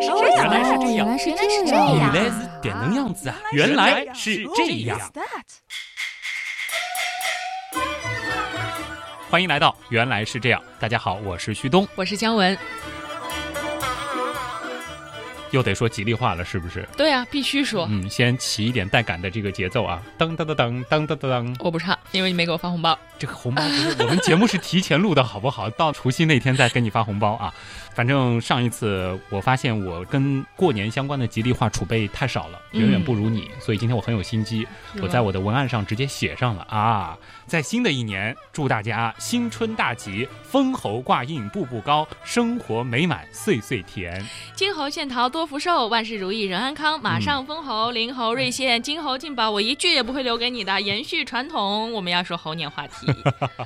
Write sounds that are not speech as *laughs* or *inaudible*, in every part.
来是这样，原来是这样原来是原来是这样，原来是点能样子啊！原来是这样。欢迎来到原来是这样。大家好，我是旭东，我是姜文。又得说吉利话了是不是？对呀必须说。嗯先起一点带感的这个节奏啊。噔噔噔噔噔噔噔。噔我不唱因为你没给我发红包。这个红包不是我们节目是提前录的好不好？到除夕那天再给你发红包啊。反正上一次我发现我跟过年相关的吉利话储备太少了远远不如你所以今天我很有心机我在我的文案上直接写上了啊。在新的一年，祝大家新春大吉，封侯挂印步步高，生活美满岁岁甜。金猴献桃多福寿，万事如意人安康。马上封侯，灵猴瑞现，金猴进宝，我一句也不会留给你的。延续传统，我们要说猴年话题。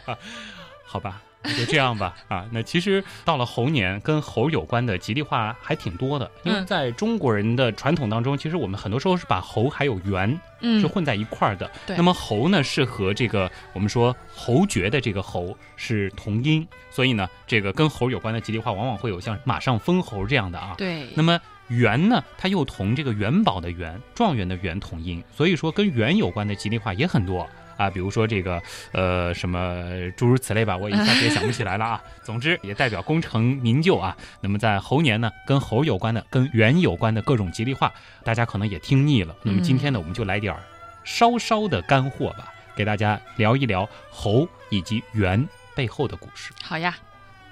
*laughs* 好吧，那就这样吧。啊，那其实到了猴年，跟猴有关的吉利话还挺多的，因为嗯在中国人的传统当中，其实我们很多时候是把猴还有猿嗯是混在一块儿的。对那么猴呢是和这个我们说侯爵的这个侯是同音，所以呢，这个跟猴有关的吉利话往往会有像马上封侯这样的啊。对，那么元呢，它又同这个元宝的元、状元的元同音，所以说跟元有关的吉利话也很多啊，比如说这个呃什么诸如此类吧，我一下子也想不起来了啊。总之也代表功成名就啊。那么在猴年呢，跟猴有关的、跟猿有关的各种吉利话，大家可能也听腻了。那么今天呢，我们就来点儿稍稍的干货吧，给大家聊一聊猴以及猿背后的故事。好呀，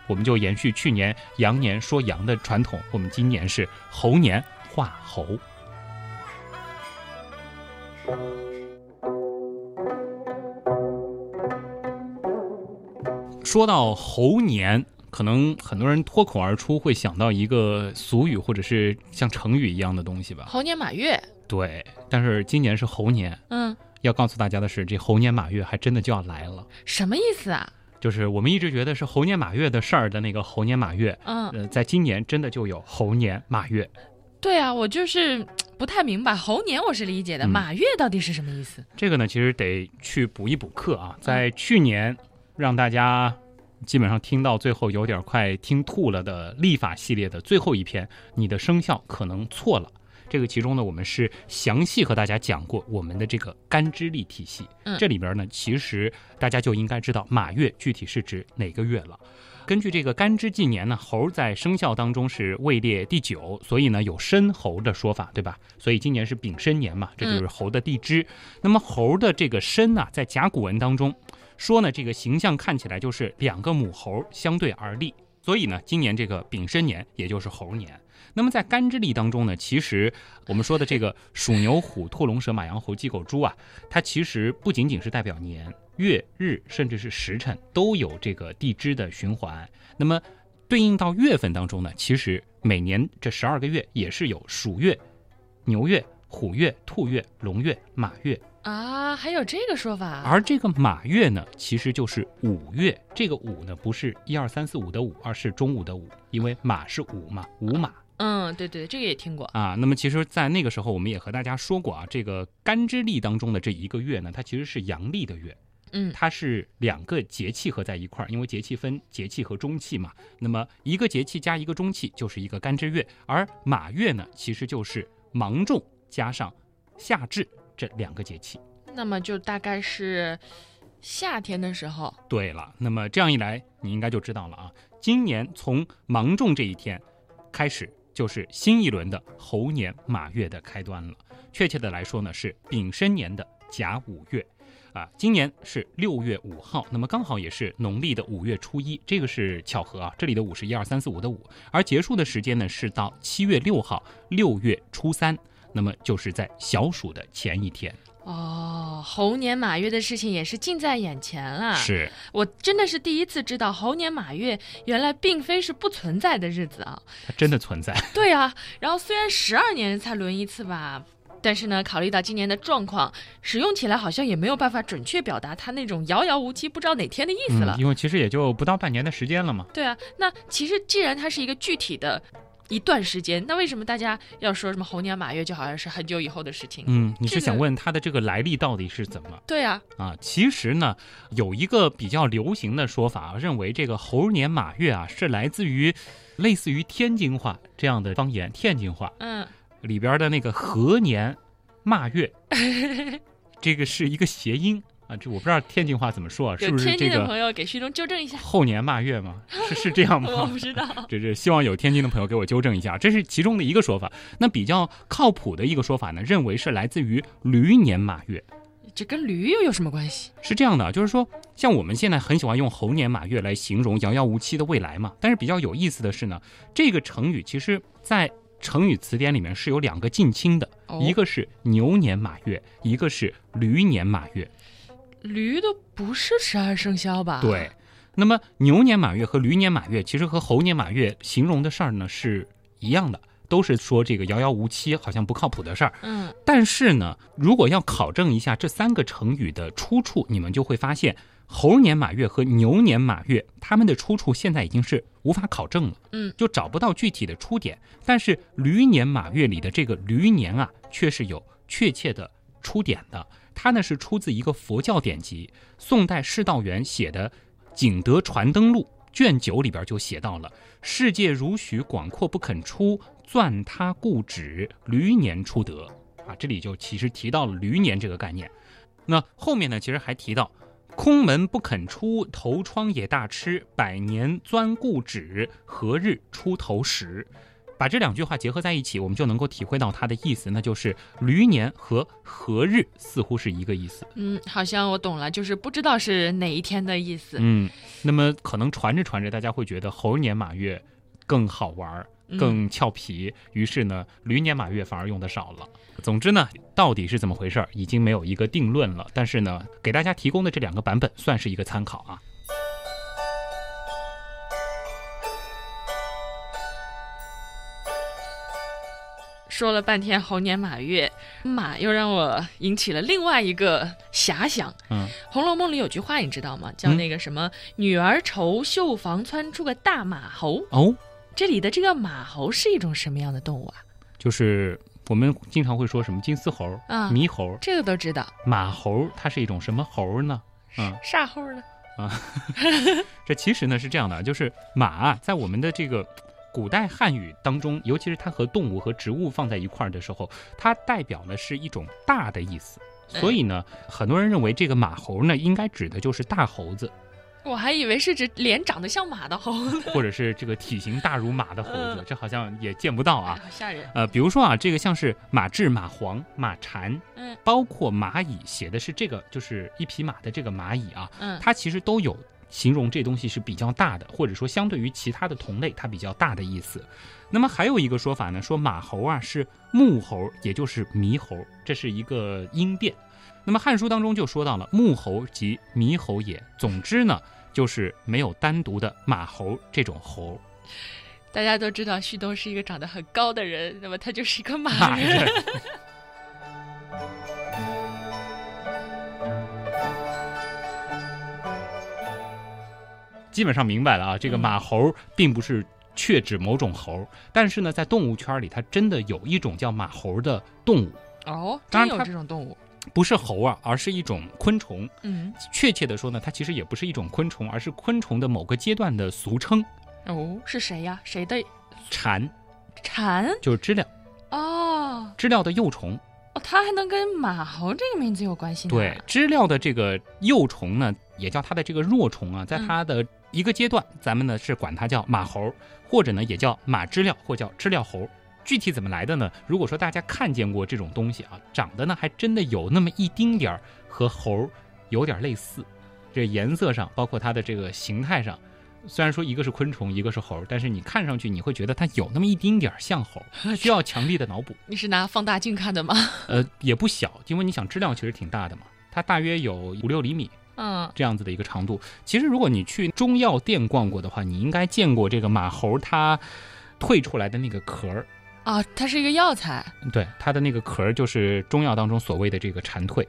我们就延续去年羊年说羊的传统，我们今年是猴年画猴。说到猴年，可能很多人脱口而出会想到一个俗语，或者是像成语一样的东西吧？猴年马月，对，但是今年是猴年，嗯，要告诉大家的是，这猴年马月还真的就要来了。什么意思啊？就是我们一直觉得是猴年马月的事儿的那个猴年马月，嗯，呃，在今年真的就有猴年马月。对啊，我就是不太明白，猴年我是理解的，嗯马月到底是什么意思？这个呢，其实得去补一补课啊。在去年，让大家基本上听到最后有点快听吐了的立法系列的最后一篇，你的生肖可能错了。这个其中呢，我们是详细和大家讲过我们的这个干支历体系。嗯这里边呢，其实大家就应该知道马月具体是指哪个月了。根据这个干支纪年呢，猴在生肖当中是位列第九，所以呢有申猴的说法，对吧？所以今年是丙申年嘛，这就是猴的地支。那么猴的这个申呢，在甲骨文当中说呢，这个形象看起来就是两个母猴相对而立，所以呢，今年这个丙申年也就是猴年。那么在干支历当中呢，其实我们说的这个鼠、牛、虎、兔、龙、蛇、马、羊、猴、鸡、狗、猪啊，它其实不仅仅是代表年、月、日，甚至是时辰都有这个地支的循环。那么对应到月份当中呢，其实每年这十二个月也是有鼠月、牛月、虎月、兔月、龙月、马月，啊，还有这个说法？而这个马月呢，其实就是五月。这个五呢，不是一二三四五的五，而是中午的午，因为马是午嘛，午马。嗯，对对，这个也听过。啊，那么其实，在那个时候，我们也和大家说过啊，这个干支历当中的这一个月呢，它其实是阳历的月，嗯它是两个节气合在一块儿，因为节气分节气和中气嘛。那么一个节气加一个中气就是一个干支月，而马月呢，其实就是芒种加上夏至这两个节气。那么就大概是夏天的时候。对了，那么这样一来，你应该就知道了啊，今年从芒种这一天开始，就是新一轮的猴年马月的开端了。确切的来说呢，是丙申年的甲午月。啊，今年是六月五号，那么刚好也是农历的五月初一，这个是巧合啊。这里的五是一二三四五的五，而结束的时间呢是到七月六号，六月初三，那么就是在小暑的前一天。哦，猴年马月的事情也是近在眼前了！是，我真的是第一次知道猴年马月原来并非是不存在的日子啊。它真的存在。*laughs* 对啊，然后虽然十二年才轮一次吧，但是呢，考虑到今年的状况，使用起来好像也没有办法准确表达它那种遥遥无期、不知道哪天的意思了。嗯，因为其实也就不到半年的时间了嘛。对啊，那其实既然它是一个具体的一段时间。那为什么大家要说什么猴年马月，就好像是很久以后的事情？嗯，你是想问它的这个来历到底是怎么？对啊，啊，其实呢，有一个比较流行的说法，认为这个猴年马月啊，是来自于类似于天津话这样的方言，天津话嗯，里边的那个和年马月，*laughs* 这个是一个谐音啊，这我不知道天津话怎么说啊，是不是这天津的朋个友给旭东纠正一下，后年马月吗？*laughs* 是是这样吗？我不知道。*laughs* 这这希望有天津的朋友给我纠正一下，这是其中的一个说法。那比较靠谱的一个说法呢，认为是来自于驴年马月。这跟驴又有什么关系？是这样的，就是说，像我们现在很喜欢用猴年马月来形容遥遥无期的未来嘛。但是比较有意思的是呢，这个成语其实在成语词典里面是有两个近亲的，哦一个是牛年马月，一个是驴年马月。驴都不是十二生肖吧？对，那么牛年马月和驴年马月其实和猴年马月形容的事儿呢是一样的，都是说这个遥遥无期，好像不靠谱的事儿。嗯，但是呢，如果要考证一下这三个成语的出处，你们就会发现，猴年马月和牛年马月，它们的出处现在已经是无法考证了，嗯，就找不到具体的出点。但是驴年马月里的这个驴年啊，却是有确切的出点的。它呢是出自一个佛教典籍，宋代释道元写的《景德传灯录》卷九里边就写到了：“世界如许广阔不肯出，钻他故址，驴年出德。”啊，这里就其实提到了驴年这个概念。那后面呢，其实还提到空门不肯出，头窗也大吃，百年钻故址，何日出头时？把这两句话结合在一起，我们就能够体会到它的意思，那就是驴年和何日似乎是一个意思。嗯，好像我懂了，就是不知道是哪一天的意思。嗯，那么可能传着传着，大家会觉得猴年马月更好玩儿，嗯更俏皮，于是呢，驴年马月反而用的少了。总之呢，到底是怎么回事儿，已经没有一个定论了。但是呢，给大家提供的这两个版本算是一个参考啊。说了半天猴年马月，马又让我引起了另外一个遐想。嗯，《红楼梦》里有句话你知道吗？叫嗯那个什么“女儿愁绣房窜出个大马猴哦，”。这里的这个马猴是一种什么样的动物啊？就是我们经常会说什么金丝猴、啊猕猴、这个都知道，马猴，它是一种什么猴呢？嗯，啥猴呢？啊 *laughs* 这其实呢是这样的，就是马啊，在我们的这个古代汉语当中，尤其是它和动物和植物放在一块儿的时候，它代表的是一种大的意思。所以呢，很多人认为这个马猴呢，应该指的就是大猴子，我还以为是指脸长得像马的猴子，*laughs* 或者是这个体型大如马的猴子嗯，这好像也见不到啊。好吓人。呃，比如说啊，这个像是马雉、马黄、马蝉，嗯包括蚂蚁，写的是这个，就是一匹马的这个蚂蚁啊，嗯它其实都有形容这东西是比较大的，或者说相对于其他的同类，它比较大的意思。那么还有一个说法呢，说马猴啊是木猴，也就是猕猴，这是一个音变。那么《汉书》当中就说到了木猴即猕猴也。总之呢，就是没有单独的马猴这种猴。大家都知道旭东是一个长得很高的人，那么他就是一个马马人。*laughs* 基本上明白了啊，这个嗯马猴并不是确指某种猴，但是呢，在动物圈里，它真的有一种叫马猴的动物，哦，真有当然它这种动物。不是猴啊，而是一种昆虫。嗯，确切的说呢，它其实也不是一种昆虫，而是昆虫的某个阶段的俗称。哦，是谁呀？谁的蝉蝉？就是知了，哦知了的幼虫。哦，它还能跟马猴这个名字有关系呢？对，知了的这个幼虫呢，也叫它的这个若虫啊，在嗯它的一个阶段，咱们呢是管它叫马猴，或者呢也叫马知了，或叫知了猴。具体怎么来的呢？如果说大家看见过这种东西啊，长得呢还真的有那么一丁点儿和猴有点类似，这颜色上，包括它的这个形态上，虽然说一个是昆虫，一个是猴，但是你看上去你会觉得它有那么一丁点儿像猴，需要强力的脑补。*laughs* 你是拿放大镜看的吗？*laughs* 呃，也不小，因为你想知了其实挺大的嘛，它大约有五六厘米嗯，这样子的一个长度。其实如果你去中药店逛过的话，你应该见过这个马猴它退出来的那个壳儿，啊，它是一个药材。对，它的那个壳儿就是中药当中所谓的这个蝉蜕，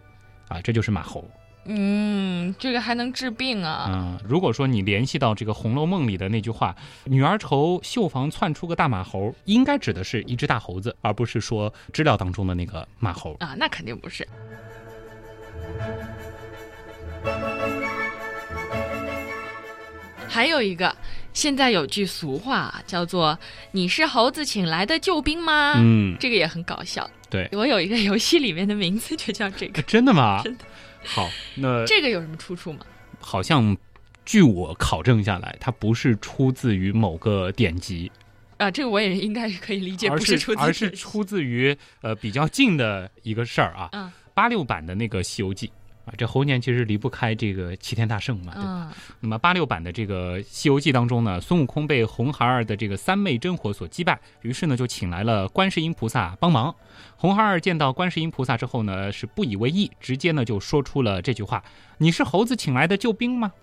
啊，这就是马猴。嗯，这个还能治病啊？嗯，如果说你联系到这个《红楼梦》里的那句话“女儿愁绣房窜出个大马猴”，应该指的是一只大猴子，而不是说知了当中的那个马猴。啊，那肯定不是。还有一个，现在有句俗话叫做“你是猴子请来的救兵吗？”嗯，这个也很搞笑。对，我有一个游戏里面的名字就叫这个。*laughs* 真的吗？真的。好，那这个有什么出处吗？好像，据我考证下来，它不是出自于某个典籍啊。这个我也应该是可以理解，不是出自，而是出自于呃比较近的一个事儿啊。嗯，八六版的那个《西游记》。啊，这猴年其实离不开这个齐天大圣嘛，对吧？那么八六版的这个《西游记》当中呢，孙悟空被红孩儿的这个三昧真火所击败，于是呢就请来了观世音菩萨帮忙。红孩儿见到观世音菩萨之后呢，是不以为意，直接呢就说出了这句话：“你是猴子请来的救兵吗？”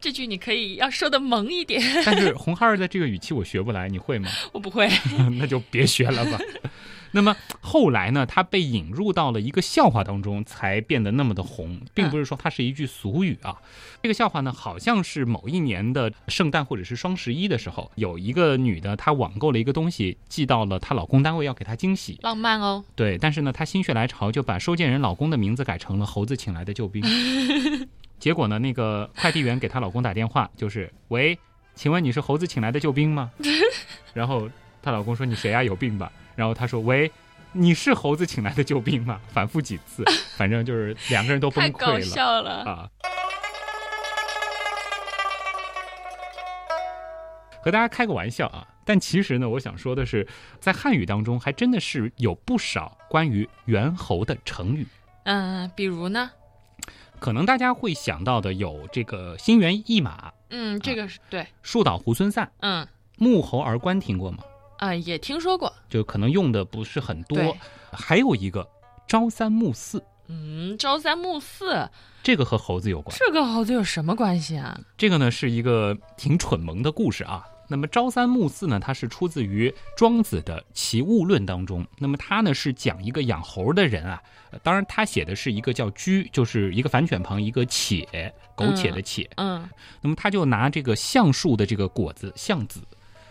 这句你可以要说的萌一点。但是 *laughs* 红孩儿的这个语气我学不来，你会吗？我不会，*laughs* 那就别学了吧。那么后来呢，它被引入到了一个笑话当中，才变得那么的红，并不是说它是一句俗语啊。这个笑话呢，好像是某一年的圣诞或者是双十一的时候，有一个女的她网购了一个东西，寄到了她老公单位，要给她惊喜，浪漫哦。对，但是呢，她心血来潮就把收件人老公的名字改成了猴子请来的救兵。*laughs* 结果呢，那个快递员给她老公打电话，就是喂，请问你是猴子请来的救兵吗？*laughs* 然后她老公说你谁呀？有病吧？然后他说：“喂，你是猴子请来的救兵吗？”反复几次，*laughs* 反正就是两个人都崩溃了。太搞笑了啊！和大家开个玩笑啊，但其实呢，我想说的是，在汉语当中还真的是有不少关于猿猴的成语。嗯，比如呢？可能大家会想到的有这个“心猿意马”。嗯，这个是对。树倒猢狲散。嗯。木猴而观听过吗？啊，也听说过，就可能用的不是很多。还有一个朝三暮四，嗯，朝三暮四，这个和猴子有关。这个猴子有什么关系啊？这个呢是一个挺蠢萌的故事啊。那么朝三暮四呢，它是出自于庄子的《齐物论》当中。那么它呢是讲一个养猴的人啊，当然他写的是一个叫居，就是一个反犬旁一个且，苟且的且。嗯。那么他就拿这个橡树的这个果子橡子。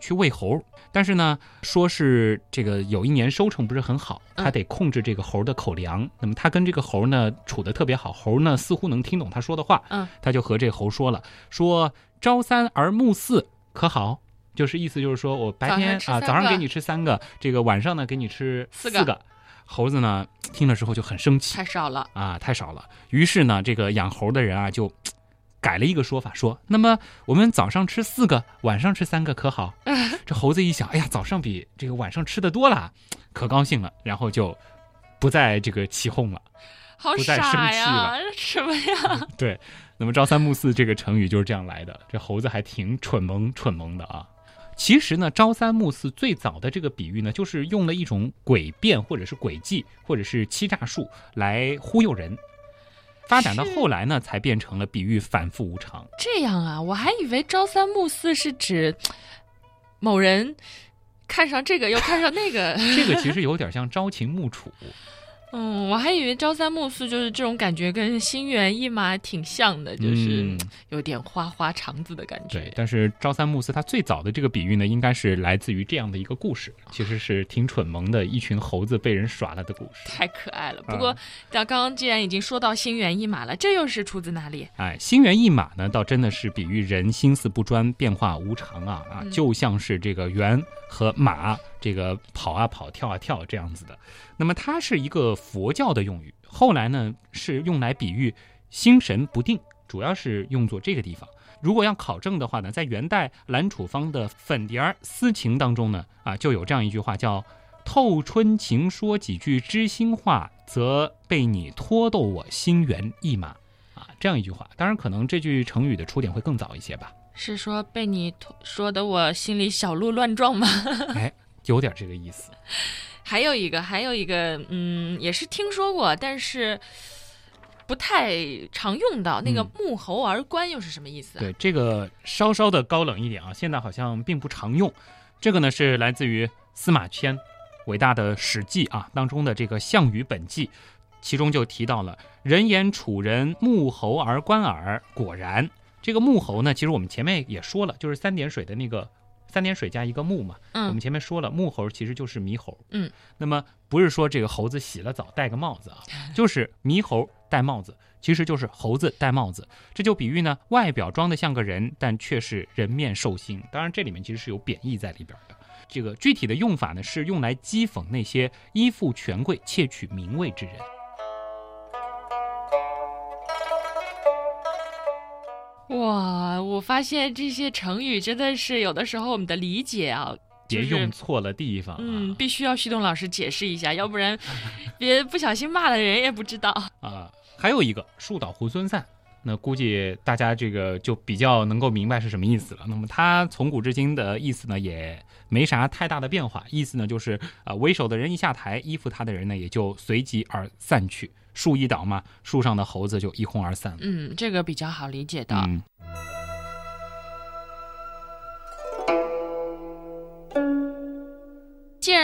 去喂猴，但是呢，说是这个有一年收成不是很好，他得控制这个猴的口粮。那么他跟这个猴呢处的特别好，猴呢似乎能听懂他说的话。嗯，他就和这猴说了，说朝三而暮四可好？就是意思就是说我白天啊早上给你吃三个，这个晚上呢给你吃四个。猴子呢听了之后就很生气，太少了啊，太少了。于是呢，这个养猴的人啊就。改了一个说法，说那么我们早上吃四个，晚上吃三个，可好？*laughs* 这猴子一想，哎呀，早上比这个晚上吃的多了，可高兴了，然后就不再这个起哄了，不再生气了。什么呀？*laughs* 对，那么朝三暮四这个成语就是这样来的。这猴子还挺蠢萌蠢萌的啊。其实呢，朝三暮四最早的这个比喻呢，就是用了一种诡辩或者是诡计或者是欺诈术来忽悠人。发展到后来呢，才变成了比喻反复无常。这样啊，我还以为朝三暮四是指 *tsk* 某人看上这个又看上那个。这个其实有点像朝秦暮楚。嗯，我还以为朝三暮四就是这种感觉，跟心猿意马挺像的，就是有点花花肠子的感觉。对，但是朝三暮四它最早的这个比喻呢，应该是来自于这样的一个故事，其实是挺蠢萌的，一群猴子被人耍了的故事。太可爱了。不过，像刚刚既然已经说到心猿意马了，这又是出自哪里？哎，心猿意马呢，倒真的是比喻人心思不专、变化无常啊啊，就像是这个猿和马这个跑啊跑、跳啊跳这样子的。那么它是一个佛教的用语，后来呢是用来比喻心神不定，主要是用作这个地方。如果要考证的话呢，在元代兰楚芳的《粉蝶儿思情》当中呢，啊就有这样一句话叫“透春情说几句知心话，则被你拖逗我心猿意马”，啊这样一句话。当然，可能这句成语的出典会更早一些吧。是说被你说的我心里小鹿乱撞吗？*laughs* 哎，有点这个意思。*laughs* 还有一个，还有一个，嗯，也是听说过，但是不太常用到。那个“沐猴而观”又是什么意思？对，这个稍稍的高冷一点啊，现在好像并不常用。这个呢是来自于司马迁伟大的《史记》啊当中的这个《项羽本纪》，其中就提到了“人言楚人沐猴而观耳”，果然，这个沐猴呢，其实我们前面也说了，就是三点水的那个三点水加一个木嘛。嗯，我们前面说了，木猴其实就是猕猴。嗯，那么不是说这个猴子洗了澡戴个帽子啊，就是猕猴戴帽子，其实就是猴子戴帽子。这就比喻呢，外表装的像个人，但却是人面兽心。当然，这里面其实是有贬义在里边的。这个具体的用法呢，是用来讥讽那些依附权贵、窃取名位之人。哇，我发现这些成语真的是有的时候我们的理解啊，别用错了地方。嗯，必须要旭东老师解释一下，要不然 *laughs* 别不小心骂了人也不知道。啊，还有一个树倒猢狲散，那估计大家这个就比较能够明白是什么意思了。那么它从古至今的意思呢，也没啥太大的变化，意思呢就是啊，为首的人一下台，依附他的人呢也就随即而散去。树一倒嘛，树上的猴子就一哄而散了。嗯，这个比较好理解的。嗯。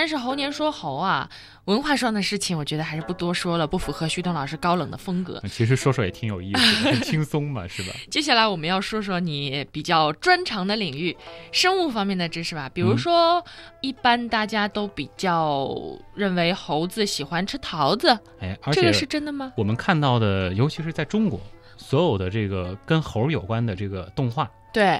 既然是猴年说猴啊，文化上的事情，我觉得还是不多说了，不符合徐东老师高冷的风格。其实说说也挺有意思的，很轻松嘛，是吧？*laughs* 接下来我们要说说你比较专长的领域，生物方面的知识吧。比如说，一般大家都比较认为猴子喜欢吃桃子，哎，而且这个是真的吗？我们看到的，尤其是在中国，所有的这个跟猴有关的这个动画，对。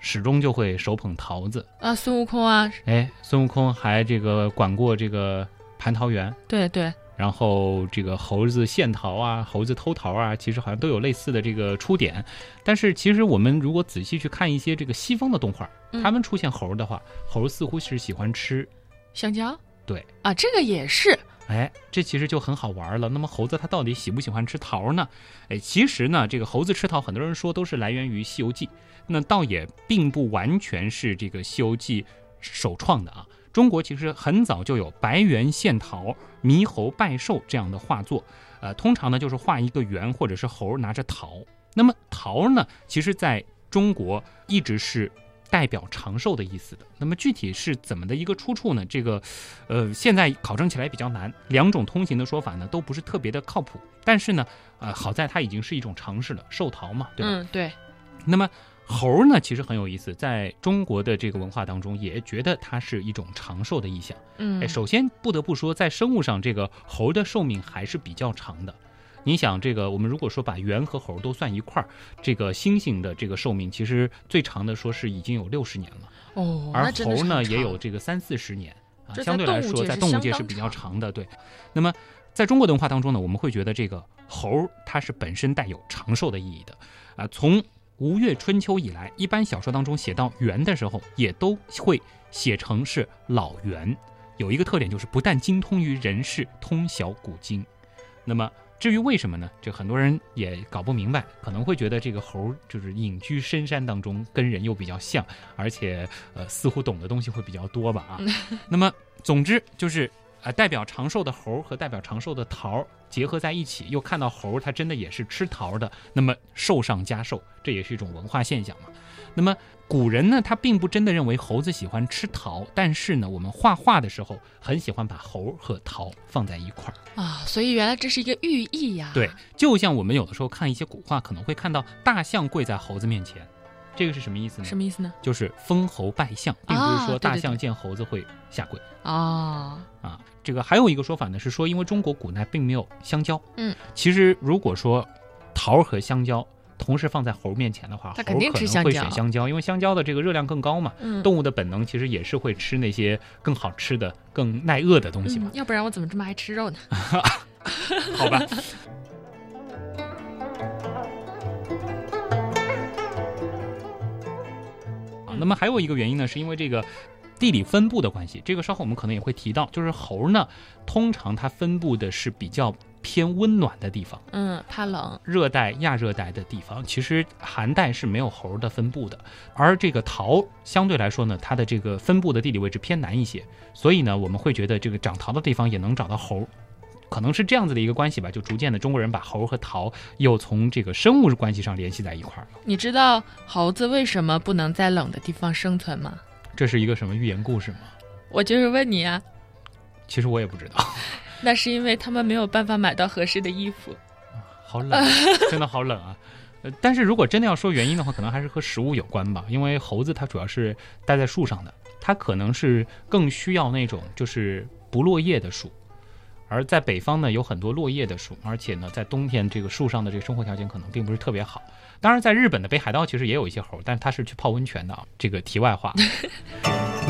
始终就会手捧桃子。啊，孙悟空啊，哎，孙悟空还这个管过这个蟠桃园，对对，然后这个猴子献桃啊，猴子偷桃啊，其实好像都有类似的这个出点。但是其实我们如果仔细去看一些这个西方的动画，他们出现猴的话，猴似乎是喜欢吃。香蕉，对。啊，这个也是。哎，这其实就很好玩了。那么猴子它到底喜不喜欢吃桃呢？哎，其实呢，这个猴子吃桃，很多人说都是来源于《西游记》，那倒也并不完全是这个《西游记》首创的啊。中国其实很早就有白猿献桃、猕猴拜寿这样的画作，呃，通常呢就是画一个猿或者是猴拿着桃。那么桃呢，其实在中国一直是。代表长寿的意思的，那么具体是怎么的一个出处呢？这个，呃，现在考证起来比较难。两种通行的说法呢，都不是特别的靠谱。但是呢，呃，好在它已经是一种常识了，寿桃嘛，对吧？嗯，对。那么猴呢，其实很有意思，在中国的这个文化当中，也觉得它是一种长寿的意象。嗯，哎，首先不得不说，在生物上，这个猴的寿命还是比较长的。你想这个，我们如果说把猿和猴都算一块儿，这个猩猩的这个寿命其实最长的说是已经有六十年了哦，而猴呢也有这个三四十年啊，相对来说在动物界是比较长的。对，那么在中国的文化当中呢，我们会觉得这个猴它是本身带有长寿的意义的啊。从吴越春秋以来，一般小说当中写到猿的时候，也都会写成是老猿，有一个特点就是不但精通于人事，通晓古今，那么。至于为什么呢？这很多人也搞不明白，可能会觉得这个猴就是隐居深山当中，跟人又比较像，而且呃似乎懂的东西会比较多吧啊。*laughs* 那么总之就是啊，代表长寿的猴和代表长寿的桃结合在一起，又看到猴它真的也是吃桃的，那么寿上加寿，这也是一种文化现象嘛。那么。古人呢，他并不真的认为猴子喜欢吃桃，但是呢，我们画画的时候很喜欢把猴和桃放在一块儿啊，所以原来这是一个寓意呀。对，就像我们有的时候看一些古画，可能会看到大象跪在猴子面前，这个是什么意思呢？什么意思呢？就是封侯拜相，并不是说大象见猴子会下跪啊啊。这个还有一个说法呢，是说因为中国古代并没有香蕉，嗯，其实如果说桃和香蕉。同时放在猴面前的话，猴可能会选香蕉，因为香蕉的这个热量更高嘛。动物的本能其实也是会吃那些更好吃的、更耐饿的东西嘛。要不然我怎么这么爱吃肉呢？*laughs* 好吧。*laughs* 啊，那么还有一个原因呢，是因为这个地理分布的关系。这个稍后我们可能也会提到，就是猴呢，通常它分布的是比较。偏温暖的地方，嗯，怕冷。热带、亚热带的地方，其实寒带是没有猴的分布的。而这个桃相对来说呢，它的这个分布的地理位置偏南一些，所以呢，我们会觉得这个长桃的地方也能找到猴，可能是这样子的一个关系吧。就逐渐的，中国人把猴和桃又从这个生物关系上联系在一块儿了。你知道猴子为什么不能在冷的地方生存吗？这是一个什么寓言故事吗？我就是问你啊。其实我也不知道。那是因为他们没有办法买到合适的衣服。*laughs* 好冷，真的好冷啊！呃，但是如果真的要说原因的话，可能还是和食物有关吧。因为猴子它主要是待在树上的，它可能是更需要那种就是不落叶的树。而在北方呢，有很多落叶的树，而且呢，在冬天这个树上的这个生活条件可能并不是特别好。当然，在日本的北海道其实也有一些猴，但是它是去泡温泉的啊。这个题外话。*laughs*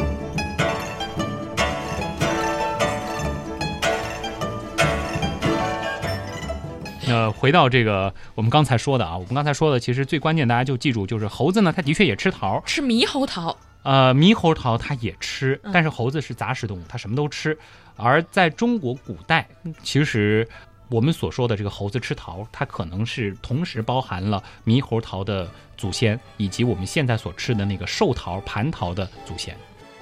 呃，回到这个我们刚才说的啊，我们刚才说的，其实最关键大家就记住，就是猴子呢，它的确也吃桃，吃猕猴桃。呃，猕猴桃它也吃，但是猴子是杂食动物，它什么都吃。而在中国古代，其实我们所说的这个猴子吃桃，它可能是同时包含了猕猴桃的祖先，以及我们现在所吃的那个寿桃、蟠桃的祖先。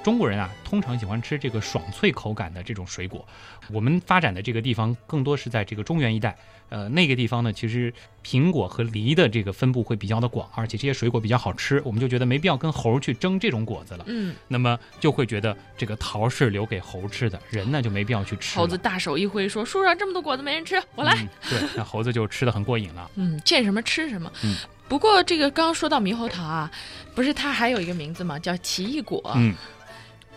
中国人啊，通常喜欢吃这个爽脆口感的这种水果。我们发展的这个地方更多是在这个中原一带，呃，那个地方呢，其实苹果和梨的这个分布会比较的广，而且这些水果比较好吃，我们就觉得没必要跟猴去争这种果子了。嗯，那么就会觉得这个桃是留给猴吃的，人呢就没必要去吃。猴子大手一挥说：“树上这么多果子没人吃，我来。”对，那猴子就吃的很过瘾了。*laughs* 嗯，见什么吃什么。嗯，不过这个刚刚说到猕猴桃啊，不是它还有一个名字吗？叫奇异果。嗯。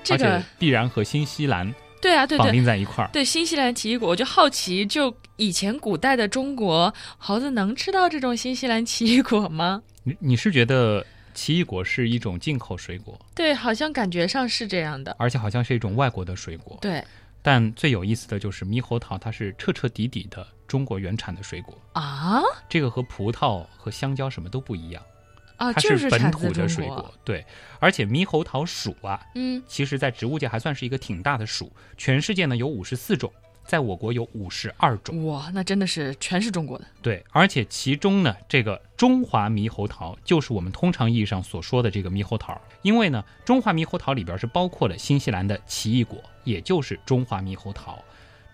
这个必然和新西兰对啊，对绑定在一块儿。对新西兰奇异果，我就好奇，就以前古代的中国，猴子能吃到这种新西兰奇异果吗？你你是觉得奇异果是一种进口水果？对，好像感觉上是这样的，而且好像是一种外国的水果。对，但最有意思的就是猕猴桃，它是彻彻底底的中国原产的水果啊！这个和葡萄和香蕉什么都不一样。啊，它是本土的水果，对，而且猕猴桃属啊，嗯，其实在植物界还算是一个挺大的属，全世界呢有五十四种，在我国有五十二种，哇，那真的是全是中国的，对，而且其中呢，这个中华猕猴桃就是我们通常意义上所说的这个猕猴桃，因为呢，中华猕猴桃里边是包括了新西兰的奇异果，也就是中华猕猴桃。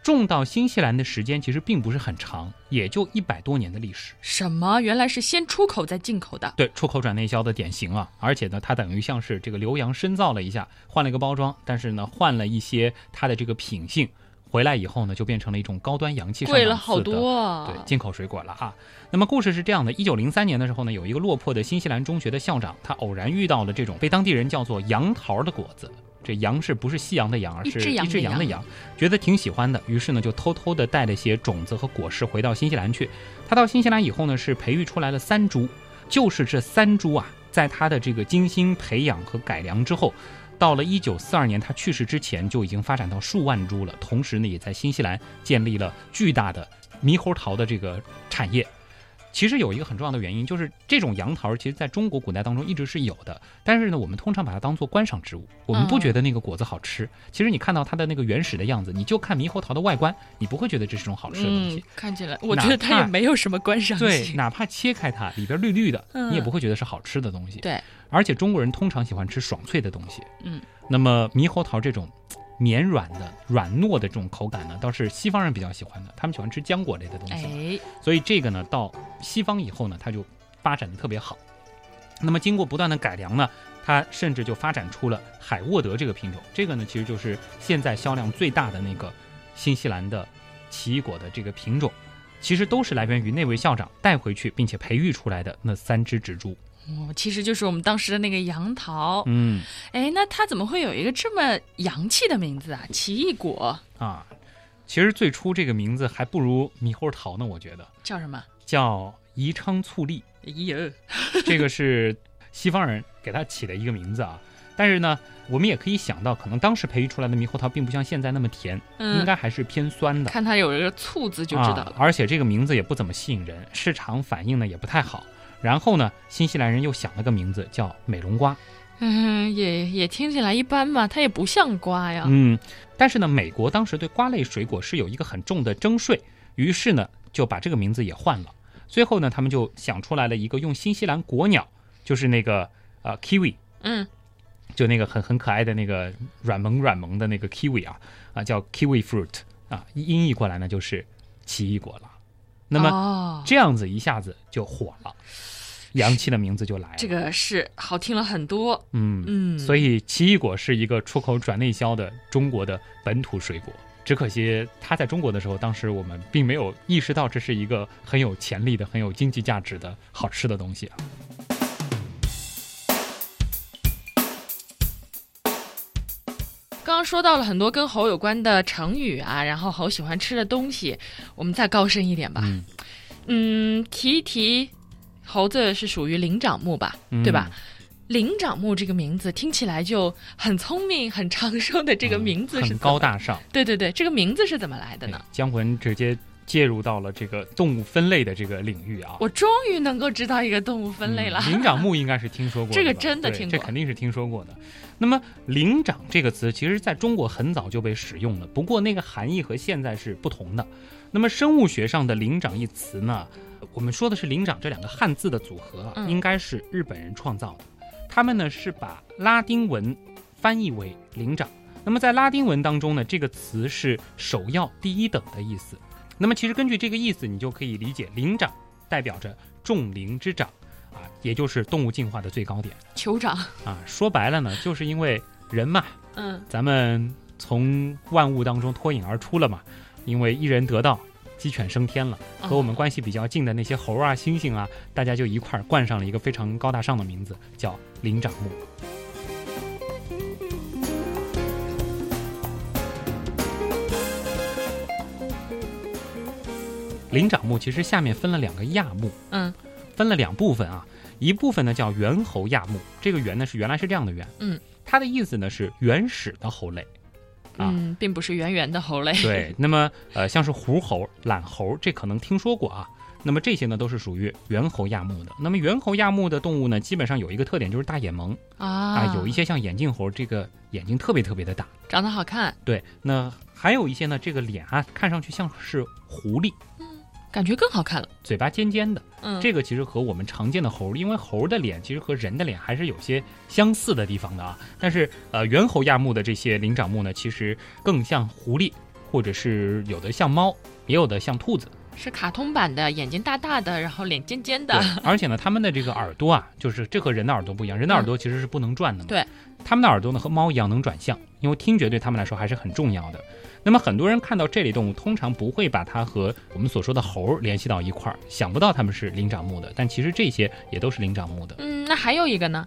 种到新西兰的时间其实并不是很长，也就一百多年的历史。什么？原来是先出口再进口的？对，出口转内销的典型啊！而且呢，它等于像是这个留洋深造了一下，换了一个包装，但是呢，换了一些它的这个品性，回来以后呢，就变成了一种高端洋气、贵了好多。对，进口水果了哈。那么故事是这样的：一九零三年的时候呢，有一个落魄的新西兰中学的校长，他偶然遇到了这种被当地人叫做杨桃的果子。这羊是不是夕阳的羊，而是一只羊的羊，觉得挺喜欢的，于是呢就偷偷的带了些种子和果实回到新西兰去。他到新西兰以后呢，是培育出来了三株，就是这三株啊，在他的这个精心培养和改良之后，到了一九四二年他去世之前，就已经发展到数万株了。同时呢，也在新西兰建立了巨大的猕猴桃的这个产业。其实有一个很重要的原因，就是这种杨桃，其实在中国古代当中一直是有的。但是呢，我们通常把它当做观赏植物，我们不觉得那个果子好吃。其实你看到它的那个原始的样子，你就看猕猴桃的外观，你不会觉得这是种好吃的东西。看起来，我觉得它也没有什么观赏性。对，哪怕切开它，里边绿绿的，你也不会觉得是好吃的东西。对，而且中国人通常喜欢吃爽脆的东西。嗯，那么猕猴桃这种。绵软的、软糯的这种口感呢，倒是西方人比较喜欢的。他们喜欢吃浆果类的东西，所以这个呢，到西方以后呢，它就发展的特别好。那么经过不断的改良呢，它甚至就发展出了海沃德这个品种。这个呢，其实就是现在销量最大的那个新西兰的奇异果的这个品种，其实都是来源于那位校长带回去并且培育出来的那三只植株。哦，其实就是我们当时的那个杨桃。嗯，哎，那它怎么会有一个这么洋气的名字啊？奇异果啊，其实最初这个名字还不如猕猴桃呢，我觉得叫什么？叫宜昌醋栗。哎呦，这个是西方人给它起的一个名字啊。但是呢，我们也可以想到，可能当时培育出来的猕猴桃并不像现在那么甜，应该还是偏酸的。看它有一个醋字就知道了。而且这个名字也不怎么吸引人，市场反应呢也不太好。然后呢，新西兰人又想了个名字叫美龙瓜，嗯，也也听起来一般嘛，它也不像瓜呀。嗯，但是呢，美国当时对瓜类水果是有一个很重的征税，于是呢就把这个名字也换了。最后呢，他们就想出来了一个用新西兰国鸟，就是那个呃 kiwi，嗯，就那个很很可爱的那个软萌软萌的那个 kiwi 啊啊叫 kiwi fruit 啊，音译过来呢就是奇异果了。那么这样子一下子就火了。洋气的名字就来了，这个是好听了很多。嗯嗯，所以奇异果是一个出口转内销的中国的本土水果。只可惜它在中国的时候，当时我们并没有意识到这是一个很有潜力的、很有经济价值的好吃的东西啊。刚刚说到了很多跟猴有关的成语啊，然后猴喜欢吃的东西，我们再高深一点吧。嗯嗯，提一提，猴子是属于灵长目吧，对吧？灵长目这个名字听起来就很聪明、很长寿的这个名字是、高。大上。对对对，这个名字是怎么来的呢？哎姜文直接介入到了这个动物分类的这个领域啊。我终于能够知道一个动物分类了。嗯灵长目应该是听说过，*laughs* 这个真的听过这肯定是听说过的。那么“灵长”这个词，其实在中国很早就被使用了，不过那个含义和现在是不同的。那么生物学上的“灵长”一词呢，我们说的是“灵长”这两个汉字的组合啊，嗯应该是日本人创造的。他们呢是把拉丁文翻译为“灵长”。那么在拉丁文当中呢，这个词是首要第一等的意思。那么其实根据这个意思，你就可以理解“灵长”代表着众灵之长啊，也就是动物进化的最高点酋长，啊。说白了呢，就是因为人嘛，嗯，咱们从万物当中脱颖而出了嘛，因为一人得道，鸡犬升天了。和我们关系比较近的那些猴啊、猩猩啊，大家就一块儿冠上了一个非常高大上的名字，叫灵长目。灵长目其实下面分了两个亚目，嗯。分了两部分啊，一部分呢叫猿猴亚目，这个猿呢是原来是这样的猿，嗯，它的意思呢是原始的猴类，啊。嗯，并不是圆圆的猴类。对，*laughs* 那么呃像是狐猴、懒猴，这可能听说过啊。那么这些呢都是属于猿猴亚目的。那么猿猴亚目的动物呢，基本上有一个特点就是大眼萌。啊。啊，有一些像眼镜猴，这个眼睛特别特别的大。长得好看，对，那还有一些呢，这个脸啊看上去像是狐狸，感觉更好看了。嘴巴尖尖的。嗯，这个其实和我们常见的猴，因为猴的脸其实和人的脸还是有些相似的地方的啊。但是呃，猿猴亚目的这些灵长目呢，其实更像狐狸，或者是有的像猫，也有的像兔子。是卡通版的，眼睛大大的，然后脸尖尖的。*laughs* 而且呢，他们的这个耳朵啊，就是这和人的耳朵不一样，人的耳朵其实是不能转的嘛。对，他们的耳朵呢和猫一样能转向，因为听觉对他们来说还是很重要的。那么很多人看到这类动物，通常不会把它和我们所说的猴儿联系到一块儿，想不到它们是灵长目的，但其实这些也都是灵长目的。嗯，那还有一个呢？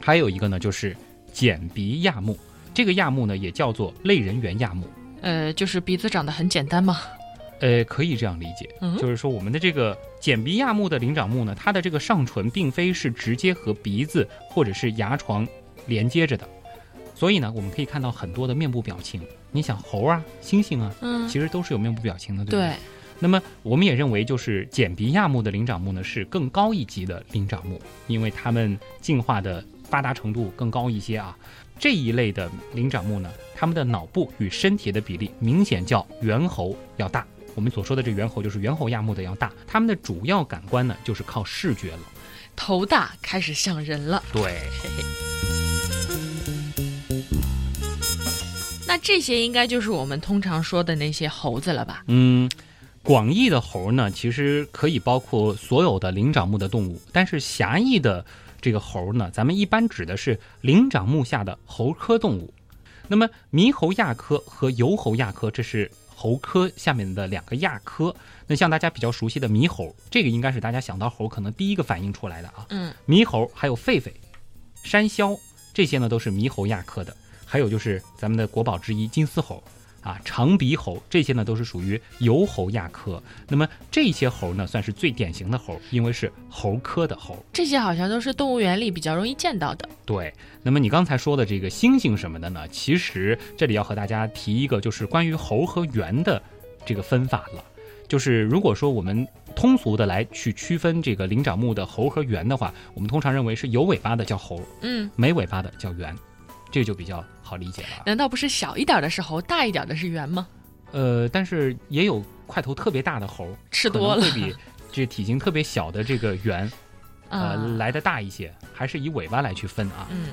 还有一个呢，就是剪鼻亚目，这个亚目呢也叫做类人猿亚目。呃，就是鼻子长得很简单吗。呃，可以这样理解，嗯就是说我们的这个剪鼻亚目的灵长目呢，它的这个上唇并非是直接和鼻子或者是牙床连接着的，所以呢，我们可以看到很多的面部表情。你想猴啊、猩猩啊，嗯，其实都是有面部表情的，对不对？对，那么我们也认为，就是简鼻亚目的灵长目呢是更高一级的灵长目，因为它们进化的发达程度更高一些啊。这一类的灵长目呢，它们的脑部与身体的比例明显较猿猴要大。我们所说的这猿猴就是猿猴亚目的要大，它们的主要感官呢就是靠视觉了。头大开始像人了。对，*laughs* 那这些应该就是我们通常说的那些猴子了吧？嗯，广义的猴呢，其实可以包括所有的灵长目的动物，但是狭义的这个猴呢，咱们一般指的是灵长目下的猴科动物。那么猕猴亚科和疣猴亚科，这是猴科下面的两个亚科。那像大家比较熟悉的猕猴，这个应该是大家想到猴可能第一个反应出来的啊。嗯，猕猴还有狒狒、山魈，这些呢都是猕猴亚科的。还有就是咱们的国宝之一金丝猴啊、长鼻猴，这些呢都是属于疣猴亚科。那么这些猴呢算是最典型的猴，因为是猴科的猴。这些好像都是动物园里比较容易见到的。对，那么你刚才说的这个猩猩什么的呢？其实这里要和大家提一个，就是关于猴和猿的这个分法了。就是如果说我们通俗的来去区分这个灵长目的猴和猿的话，我们通常认为是有尾巴的叫猴，嗯，没尾巴的叫猿，这个就比较好理解了。难道不是小一点的是猴，大一点的是猿吗？呃，但是也有块头特别大的猴，吃多了会比这体型特别小的这个猿，*laughs* 呃，啊，来的大一些，还是以尾巴来去分啊。嗯，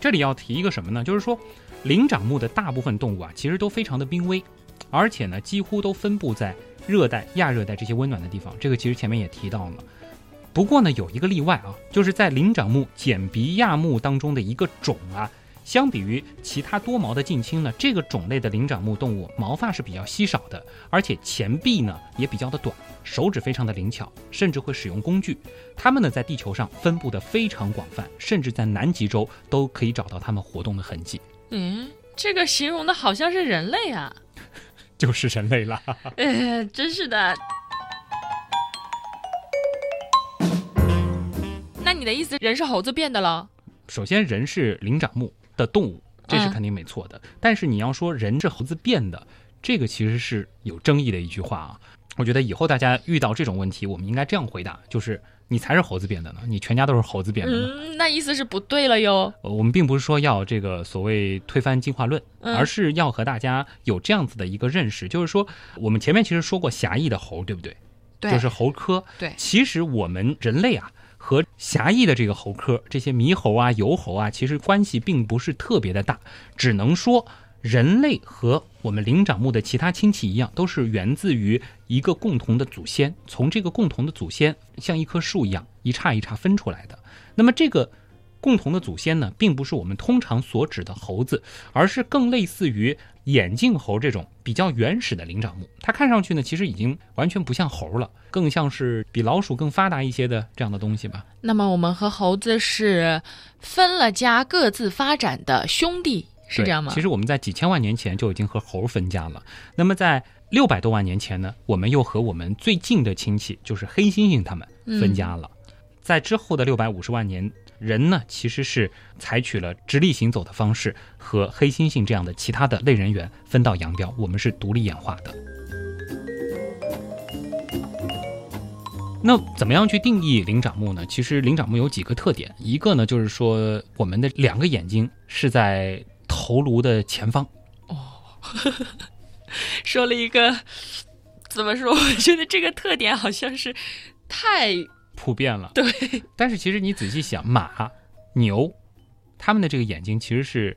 这里要提一个什么呢？就是说，灵长目的大部分动物啊，其实都非常的濒危，而且呢，几乎都分布在热带、亚热带这些温暖的地方。这个其实前面也提到了。不过呢，有一个例外啊，就是在灵长目简鼻亚目当中的一个种啊，相比于其他多毛的近亲呢，这个种类的灵长目动物毛发是比较稀少的，而且前臂呢也比较的短，手指非常的灵巧，甚至会使用工具。它们呢在地球上分布的非常广泛，甚至在南极洲都可以找到它们活动的痕迹。嗯，这个形容的好像是人类啊，就是人类了。*laughs* 呃，真是的。那你的意思，人是猴子变的了？首先，人是灵长目的动物，这是肯定没错的。但是你要说人是猴子变的，这个其实是有争议的一句话啊。我觉得以后大家遇到这种问题，我们应该这样回答：就是你才是猴子变的呢，你全家都是猴子变的呢。嗯，那意思是不对了哟。呃我们并不是说要这个所谓推翻进化论，嗯而是要和大家有这样子的一个认识，就是说，我们前面其实说过狭义的猴，对不对？对，就是猴科。对其实我们人类啊和狭义的这个猴科，这些猕猴啊、疣猴啊，其实关系并不是特别的大，只能说人类和我们灵长目的其他亲戚一样，都是源自于一个共同的祖先，从这个共同的祖先像一棵树一样一叉一叉分出来的。那么这个。共同的祖先呢，并不是我们通常所指的猴子，而是更类似于眼镜猴这种比较原始的灵长目。它看上去呢，其实已经完全不像猴了，更像是比老鼠更发达一些的这样的东西吧。那么我们和猴子是分了家、各自发展的兄弟，是这样吗？其实我们在几千万年前就已经和猴分家了。那么在六百多万年前呢，我们又和我们最近的亲戚，就是黑猩猩他们分家了。在之后的六百五十万年，人呢其实是采取了直立行走的方式，和黑猩猩这样的其他的类人猿分道扬镳。我们是独立演化的。那怎么样去定义灵长目呢？其实灵长目有几个特点，一个呢就是说我们的两个眼睛是在头颅的前方，哦 *laughs* 说了一个怎么说？我觉得这个特点好像是太普遍了。对，但是其实你仔细想，马、牛，它们的这个眼睛其实是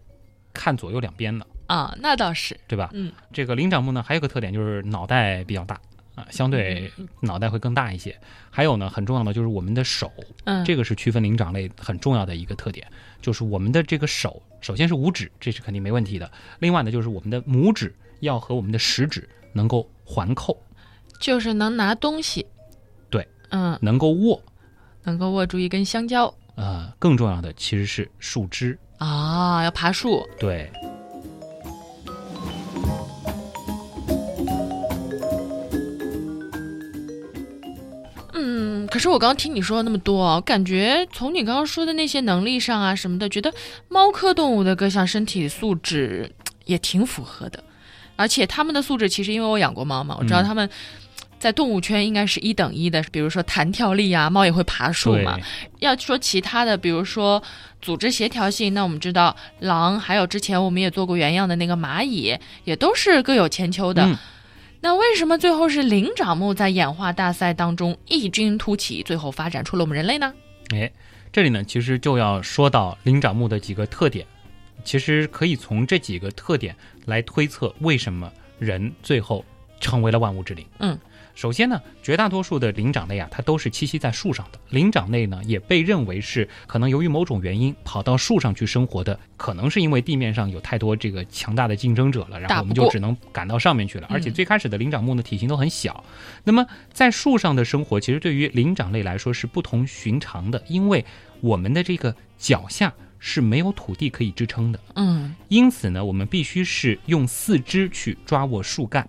看左右两边的，啊，那倒是，对吧？嗯，这个灵长目呢，还有个特点就是脑袋比较大啊，相对脑袋会更大一些。还有呢，很重要的就是我们的手，嗯，这个是区分灵长类很重要的一个特点，就是我们的这个手，首先是五指，这是肯定没问题的。另外呢，就是我们的拇指要和我们的食指能够环扣，就是能拿东西，对，嗯，能够握。能够握住一根香蕉呃，更重要的其实是树枝，啊，要爬树，对。可是我刚刚听你说了那么多啊，我感觉从你刚刚说的那些能力上啊什么的，觉得猫科动物的各项身体素质也挺符合的，而且它们的素质其实因为我养过猫嘛，我知道嗯它们在动物圈应该是一等一的，比如说弹跳力啊，猫也会爬树，嘛。要说其他的，比如说组织协调性，那我们知道狼，还有之前我们也做过原样的那个蚂蚁，也都是各有千秋的。嗯那为什么最后是灵长目在演化大赛当中异军突起，最后发展出了我们人类呢？哎，这里呢，其实就要说到灵长目的几个特点，其实可以从这几个特点来推测为什么人最后成为了万物之灵。嗯，首先呢，绝大多数的灵长类啊，它都是栖息在树上的。灵长类呢，也被认为是可能由于某种原因跑到树上去生活的，可能是因为地面上有太多这个强大的竞争者了，然后我们就只能赶到上面去了。而且嗯最开始的灵长目呢，体型都很小。那么在树上的生活，其实对于灵长类来说是不同寻常的，因为我们的这个脚下是没有土地可以支撑的。嗯因此呢，我们必须是用四肢去抓握树干。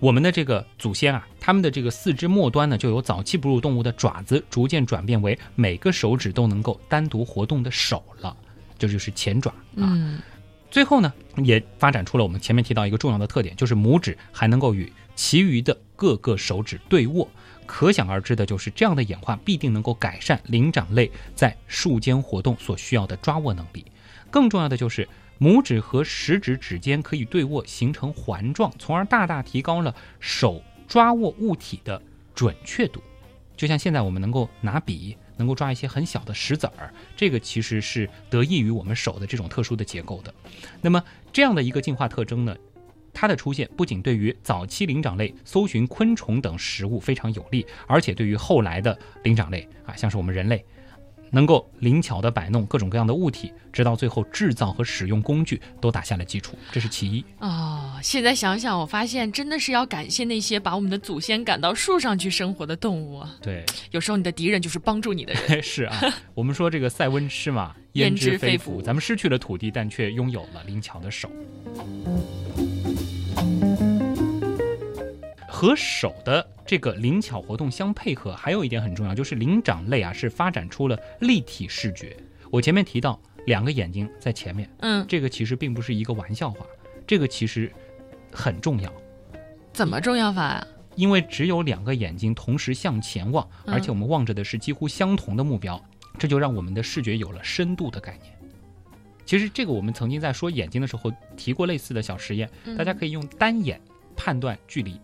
我们的这个祖先啊，他们的这个四肢末端呢，就由早期哺乳动物的爪子逐渐转变为每个手指都能够单独活动的手了，这就是前爪啊。最后呢，也发展出了我们前面提到一个重要的特点，就是拇指还能够与其余的各个手指对握。可想而知的就是，这样的演化必定能够改善灵长类在树间活动所需要的抓握能力。更重要的就是，拇指和食指指尖可以对握，形成环状，从而大大提高了手抓握物体的准确度。就像现在我们能够拿笔，能够抓一些很小的石子儿，这个其实是得益于我们手的这种特殊的结构的。那么这样的一个进化特征呢，它的出现不仅对于早期灵长类搜寻昆虫等食物非常有利，而且对于后来的灵长类啊，像是我们人类。能够灵巧地摆弄各种各样的物体，直到最后制造和使用工具都打下了基础，这是其一。哦，现在想想，我发现真的是要感谢那些把我们的祖先赶到树上去生活的动物啊。对，有时候你的敌人就是帮助你的人。*laughs* 是啊，我们说这个塞翁失马，*laughs* 焉知非福。咱们失去了土地，但却拥有了灵巧的手。和手的这个灵巧活动相配合，还有一点很重要，就是灵长类啊是发展出了立体视觉。我前面提到两个眼睛在前面，嗯，这个其实并不是一个玩笑话，这个其实很重要。怎么重要法啊？因为只有两个眼睛同时向前望，而且我们望着的是几乎相同的目标，这就让我们的视觉有了深度的概念。其实这个我们曾经在说眼睛的时候提过类似的小实验，大家可以用单眼判断距离。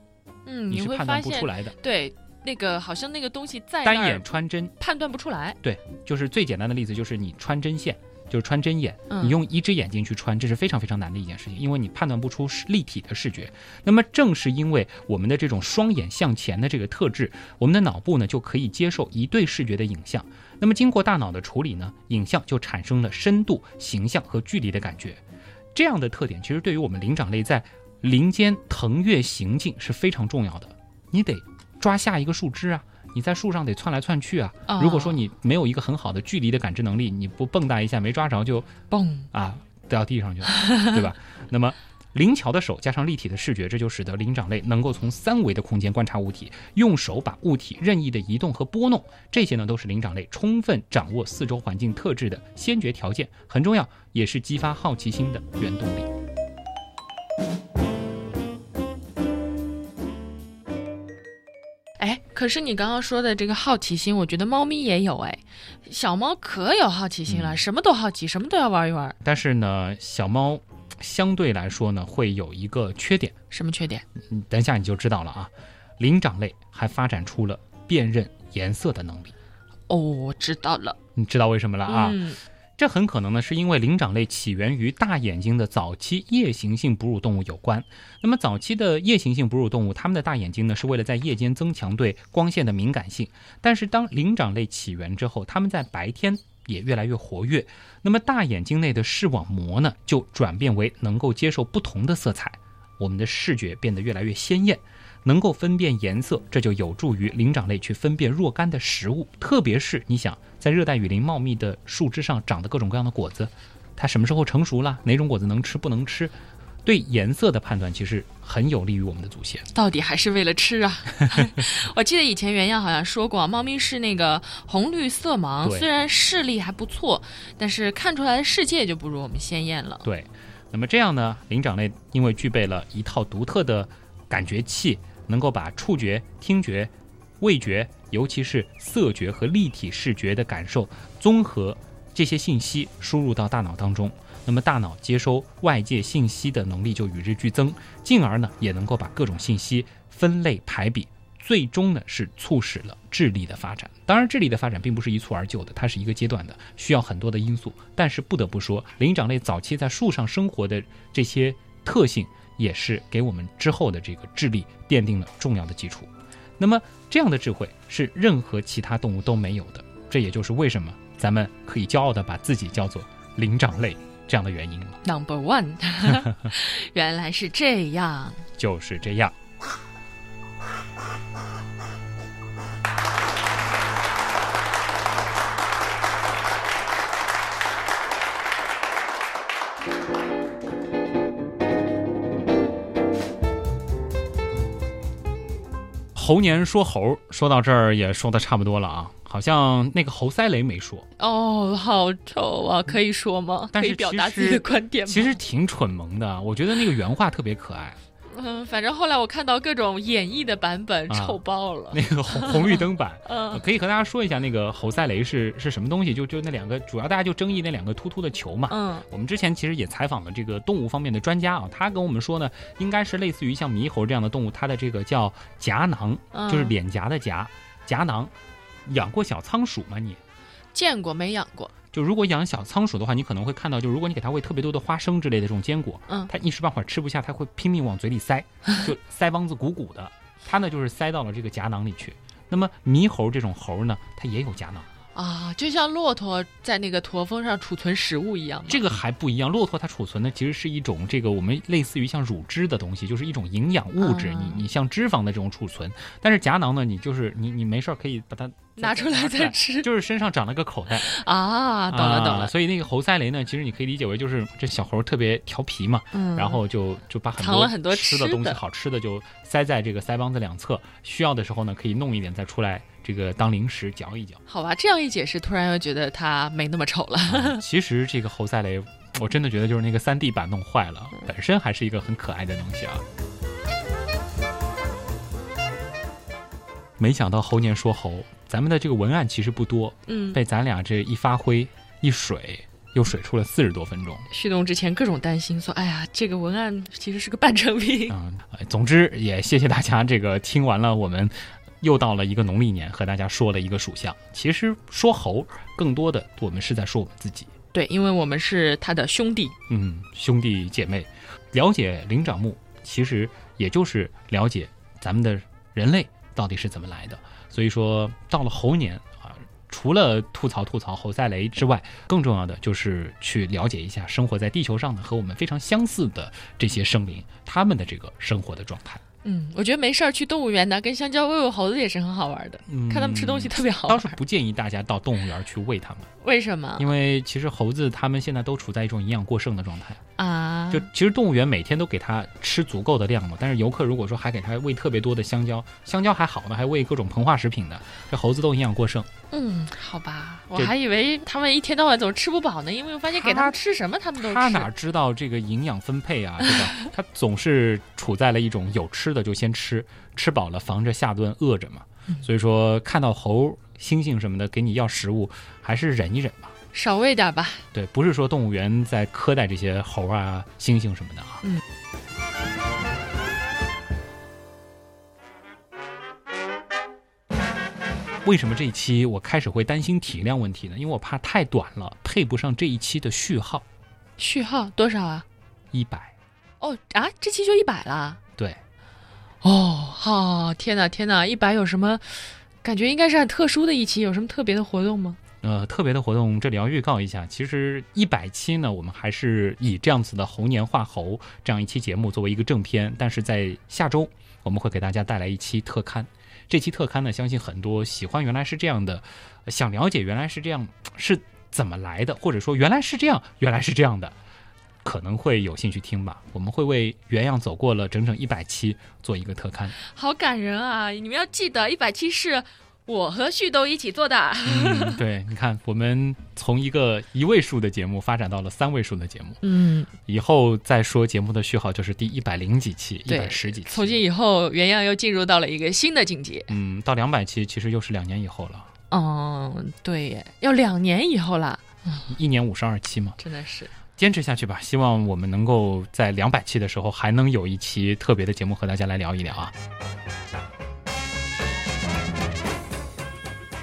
嗯，你是判断不出来的。对，那个好像那个东西在单眼穿针判断不出来。对，就是最简单的例子，就是你穿针线，就是穿针眼，嗯、你用一只眼睛去穿，这是非常非常难的一件事情，因为你判断不出立体的视觉。那么正是因为我们的这种双眼向前的这个特质，我们的脑部呢就可以接受一对视觉的影像。那么经过大脑的处理呢，影像就产生了深度、形象和距离的感觉。这样的特点其实对于我们灵长类在林间腾跃行进是非常重要的，你得抓下一个树枝啊，你在树上得窜来窜去啊。如果说你没有一个很好的距离的感知能力，你不蹦跶一下没抓着就蹦啊掉地上去了，*laughs* 对吧？那么灵巧的手加上立体的视觉，这就使得灵长类能够从三维的空间观察物体，用手把物体任意的移动和拨弄，这些呢都是灵长类充分掌握四周环境特质的先决条件，很重要，也是激发好奇心的原动力。可是你刚刚说的这个好奇心，我觉得猫咪也有哎，小猫可有好奇心了，什么都好奇，什么都要玩一玩。但是呢，小猫相对来说呢，会有一个缺点。什么缺点？嗯，等一下你就知道了啊。灵长类还发展出了辨认颜色的能力。哦，我知道了。你知道为什么了啊？嗯。这很可能呢，是因为灵长类起源于大眼睛的早期夜行性哺乳动物有关。那么早期的夜行性哺乳动物，它们的大眼睛呢，是为了在夜间增强对光线的敏感性。但是当灵长类起源之后，它们在白天也越来越活跃。那么大眼睛内的视网膜呢，就转变为能够接受不同的色彩，我们的视觉变得越来越鲜艳。能够分辨颜色，这就有助于灵长类去分辨若干的食物。特别是你想，在热带雨林茂密的树枝上长的各种各样的果子，它什么时候成熟了？哪种果子能吃不能吃？对颜色的判断其实很有利于我们的祖先。到底还是为了吃啊？我记得以前原样好像说过，猫咪是那个红绿色盲，虽然视力还不错，但是看出来的世界就不如我们鲜艳了。对，那么这样呢，灵长类因为具备了一套独特的感觉器。能够把触觉、听觉、味觉，尤其是色觉和立体视觉的感受综合这些信息输入到大脑当中，那么大脑接收外界信息的能力就与日俱增，进而呢也能够把各种信息分类排比，最终呢是促使了智力的发展。当然，智力的发展并不是一蹴而就的，它是一个阶段的，需要很多的因素。但是不得不说，灵长类早期在树上生活的这些特性。也是给我们之后的这个智力奠定了重要的基础。那么，这样的智慧是任何其他动物都没有的。这也就是为什么咱们可以骄傲地把自己叫做灵长类这样的原因了。Number *laughs* one，原来是这样，就是这样。*laughs* 猴年说猴，说到这儿也说的差不多了啊，好像那个猴塞雷没说哦，好丑啊，可以说吗？可以表达自己的观点吗？其实挺蠢萌的，我觉得那个原话特别可爱。嗯，反正后来我看到各种演绎的版本，丑爆了。那个红红绿灯版，嗯，可以和大家说一下那个猴赛雷是是什么东西？就就那两个，主要大家就争议那两个突突的球嘛。嗯，我们之前其实也采访了这个动物方面的专家啊，他跟我们说呢，应该是类似于像猕猴这样的动物，它的这个叫颊囊，就是脸颊的颊，颊囊。养过小仓鼠吗？你？见过没养过？就如果养小仓鼠的话，你可能会看到，就如果你给它喂特别多的花生之类的这种坚果，嗯它一时半会儿吃不下，它会拼命往嘴里塞，*laughs* 就腮帮子鼓鼓的，它呢就是塞到了这个夹囊里去。那么猕猴这种猴呢，它也有夹囊，啊，就像骆驼在那个驼峰上储存食物一样。这个还不一样。骆驼它储存的其实是一种这个我们类似于像乳汁的东西，就是一种营养物质，啊你你像脂肪的这种储存。但是夹囊呢，你就是你你没事儿可以把它拿出来再吃就是身上长了个口袋。啊，懂了懂了，啊所以那个猴腮雷呢，其实你可以理解为就是这小猴特别调皮嘛，嗯，然后就就把很藏了很多吃的东西、好吃的就塞在这个腮帮子两侧，需要的时候呢可以弄一点再出来，这个当零食嚼一嚼。好吧，这样一解释，突然又觉得它没那么丑了。嗯其实这个猴赛雷，我真的觉得就是那个3 D 版弄坏了，嗯本身还是一个很可爱的东西啊。没想到猴年说猴，咱们的这个文案其实不多，嗯，被咱俩这一发挥一水，又水出了四十多分钟。旭东之前各种担心，说：“哎呀，这个文案其实是个半成品。嗯，呃总之也谢谢大家，这个听完了我们。又到了一个农历年，和大家说了一个属相。其实说猴，更多的我们是在说我们自己。对，因为我们是他的兄弟。嗯，兄弟姐妹，了解灵长目，其实也就是了解咱们的人类到底是怎么来的。所以说，到了猴年啊，除了吐槽吐槽猴赛雷之外，更重要的就是去了解一下生活在地球上的和我们非常相似的这些生灵，他们的这个生活的状态。嗯，我觉得没事儿去动物园呢，跟香蕉喂喂猴子也是很好玩的，嗯看他们吃东西特别好玩。倒是不建议大家到动物园去喂它们，为什么因为其实猴子它们现在都处在一种营养过剩的状态。啊？就其实动物园每天都给它吃足够的量嘛，但是游客如果说还给它喂特别多的香蕉，香蕉还好呢，还喂各种膨化食品的，这猴子都营养过剩。嗯，好吧，我还以为他们一天到晚总吃不饱呢，因为我发现给他们吃什么他们都吃。它哪知道这个营养分配啊，对吧？*laughs* 它总是处在了一种有吃的就先吃，吃饱了防着下顿饿着嘛。所以说看到猴、猩猩什么的给你要食物，还是忍一忍吧。少喂点吧。对，不是说动物园在苛待这些猴啊、猩猩什么的啊。嗯。为什么这一期我开始会担心体量问题呢？因为我怕太短了，配不上这一期的序号序号多少啊？一百。哦啊，这期就一百了。对，哦，好、天哪天哪，一百有什么？感觉应该是很特殊的一期，有什么特别的活动吗？呃，特别的活动这里要预告一下，其实一百期呢，我们还是以这样子的猴年画猴这样一期节目作为一个正片，但是在下周我们会给大家带来一期特刊。这期特刊呢，相信很多喜欢原来是这样的，想了解原来是这样是怎么来的，或者说原来是这样，原来是这样的，可能会有兴趣听吧。我们会为原样走过了整整一百期做一个特刊。好感人啊！你们要记得，一百期是我和旭都一起做的。嗯，对，你看，我们从一个一位数的节目发展到了三位数的节目。嗯，以后再说节目的序号就是第一百零几期，一百十几期。从今以后，原样又进入到了一个新的境界。嗯，到两百期其实又是两年以后了，嗯，对耶，要两年以后了，一年五十二期嘛，真的是。坚持下去吧。希望我们能够在两百期的时候还能有一期特别的节目和大家来聊一聊啊。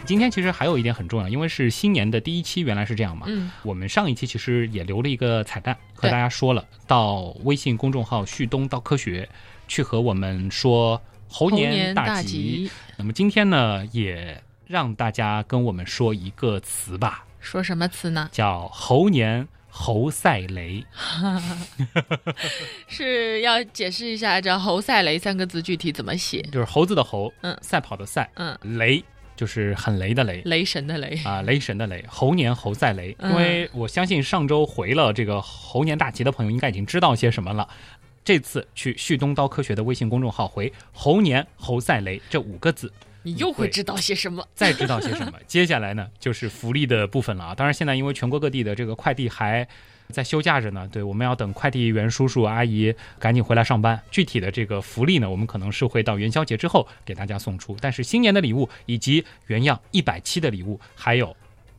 今天其实还有一点很重要，因为是新年的第一期，原来是这样嘛。嗯，我们上一期其实也留了一个彩蛋，和大家说了，到微信公众号“旭东到科学”去和我们说猴猴年年大吉。吉，那么今天呢，也让大家跟我们说一个词吧，说什么词呢？叫猴年猴赛雷。*laughs* 是要解释一下这“猴赛雷”三个字具体怎么写？就是猴子的猴，嗯赛跑的赛，嗯，雷就是很雷的雷。雷神的雷。啊，雷神的雷，猴年猴赛雷，嗯因为我相信上周回了这个猴年大吉的朋友，应该已经知道些什么了。这次去旭东刀科学的微信公众号回“猴年猴赛雷”这五个字，你又会知道些什么？再知道些什么？*laughs* 接下来呢，就是福利的部分了啊。当然，现在因为全国各地的这个快递还在休假着呢，对，我们要等快递员叔叔阿姨赶紧回来上班。具体的这个福利呢，我们可能是会到元宵节之后给大家送出。但是新年的礼物以及原样一百七的礼物，还有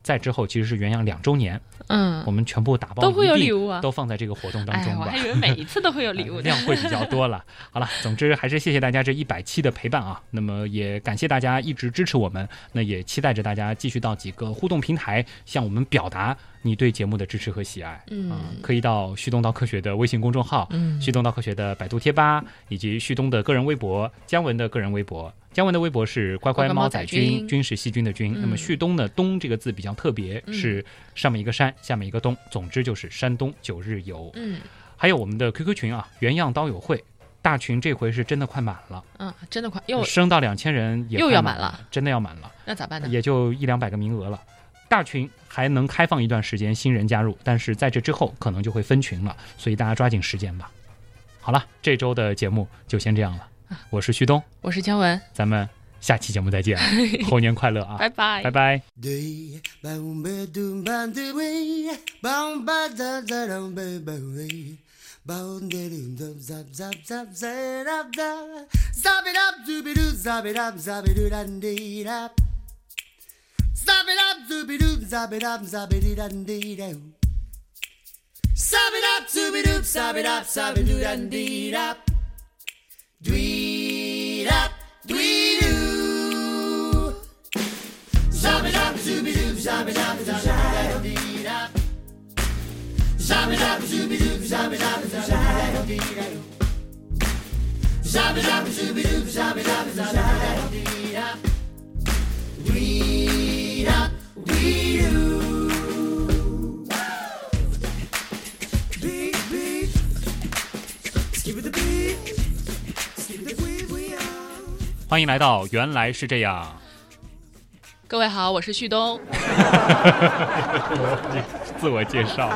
再之后其实是元阳两周年，嗯我，们全部打包都会有礼物啊。都放在这个活动当哎，中吧我还。以为每一次都会有礼物。*laughs* 量会比较多了。好了，总之还是谢谢大家这一百期的陪伴啊。那么也感谢大家一直支持我们，那也期待着大家继续到几个互动平台向我们表达你对节目的支持和喜爱。嗯啊可以到旭东到科学的微信公众号，嗯旭东到科学的百度贴吧，以及旭东的个人微博，姜文的个人微博。姜文的微博是乖乖猫仔君，君君是细菌的菌。嗯那么旭东呢，东这个字比较特别，嗯是上面一个山，下面一个东，总之就是山东九日游。嗯还有我们的 QQ 群啊，原样刀友会大群，这回是真的快满了，嗯，真的快又升到两千人也又要满了，真的要满了，那咋办呢？也就一两百个名额了。大群还能开放一段时间新人加入，但是在这之后可能就会分群了，所以大家抓紧时间吧。好了，这周的节目就先这样了，我是旭东，我是姜文，咱们下期节目再见，猴年快乐啊，拜拜拜。拜。It up, it up, it doo, dee. Dweedap, dweedoo. Zombie dop, zooby doo, zombie dop, zombie dop, zombie dop, zooby doo, zombie dop, zombie dop, Zombie dop, zooby doo, zombie dop, zombie dop, dweedap, dweedoo. 欢迎来到原来是这样，各位好，我是旭东。*laughs* 自我介绍。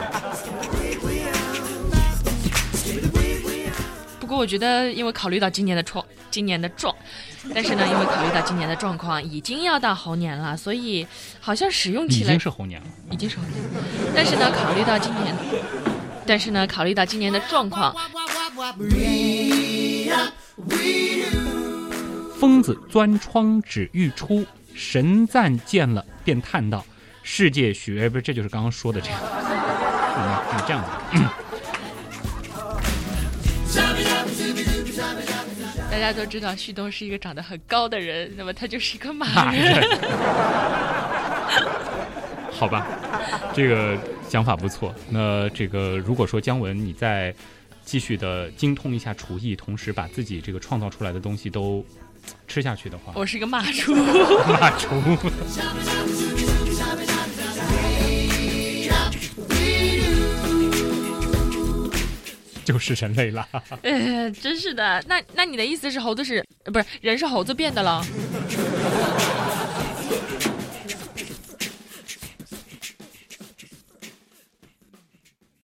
不过我觉得，因为考虑到今年的状，今年的状，但是呢，因为考虑到今年的状况，已经要到猴年了，所以好像使用起来已经是猴年了，已经是猴年，但是呢，考虑到今年，但是呢，考虑到今年的状况，疯子钻窗纸欲出，神赞见了便叹道：“世界许……哎，不是，这就是刚刚说的这样。嗯，你这样子，大家都知道旭东是一个长得很高的人，那么他就是一个马。*laughs* 好吧，这个想法不错。那这个如果说姜文你再继续的精通一下厨艺，同时把自己这个创造出来的东西都吃下去的话，我是一个骂厨，骂厨 *laughs* 就是人类了。*laughs* 呃，真是的。那那你的意思是猴子是呃不是人是猴子变的了？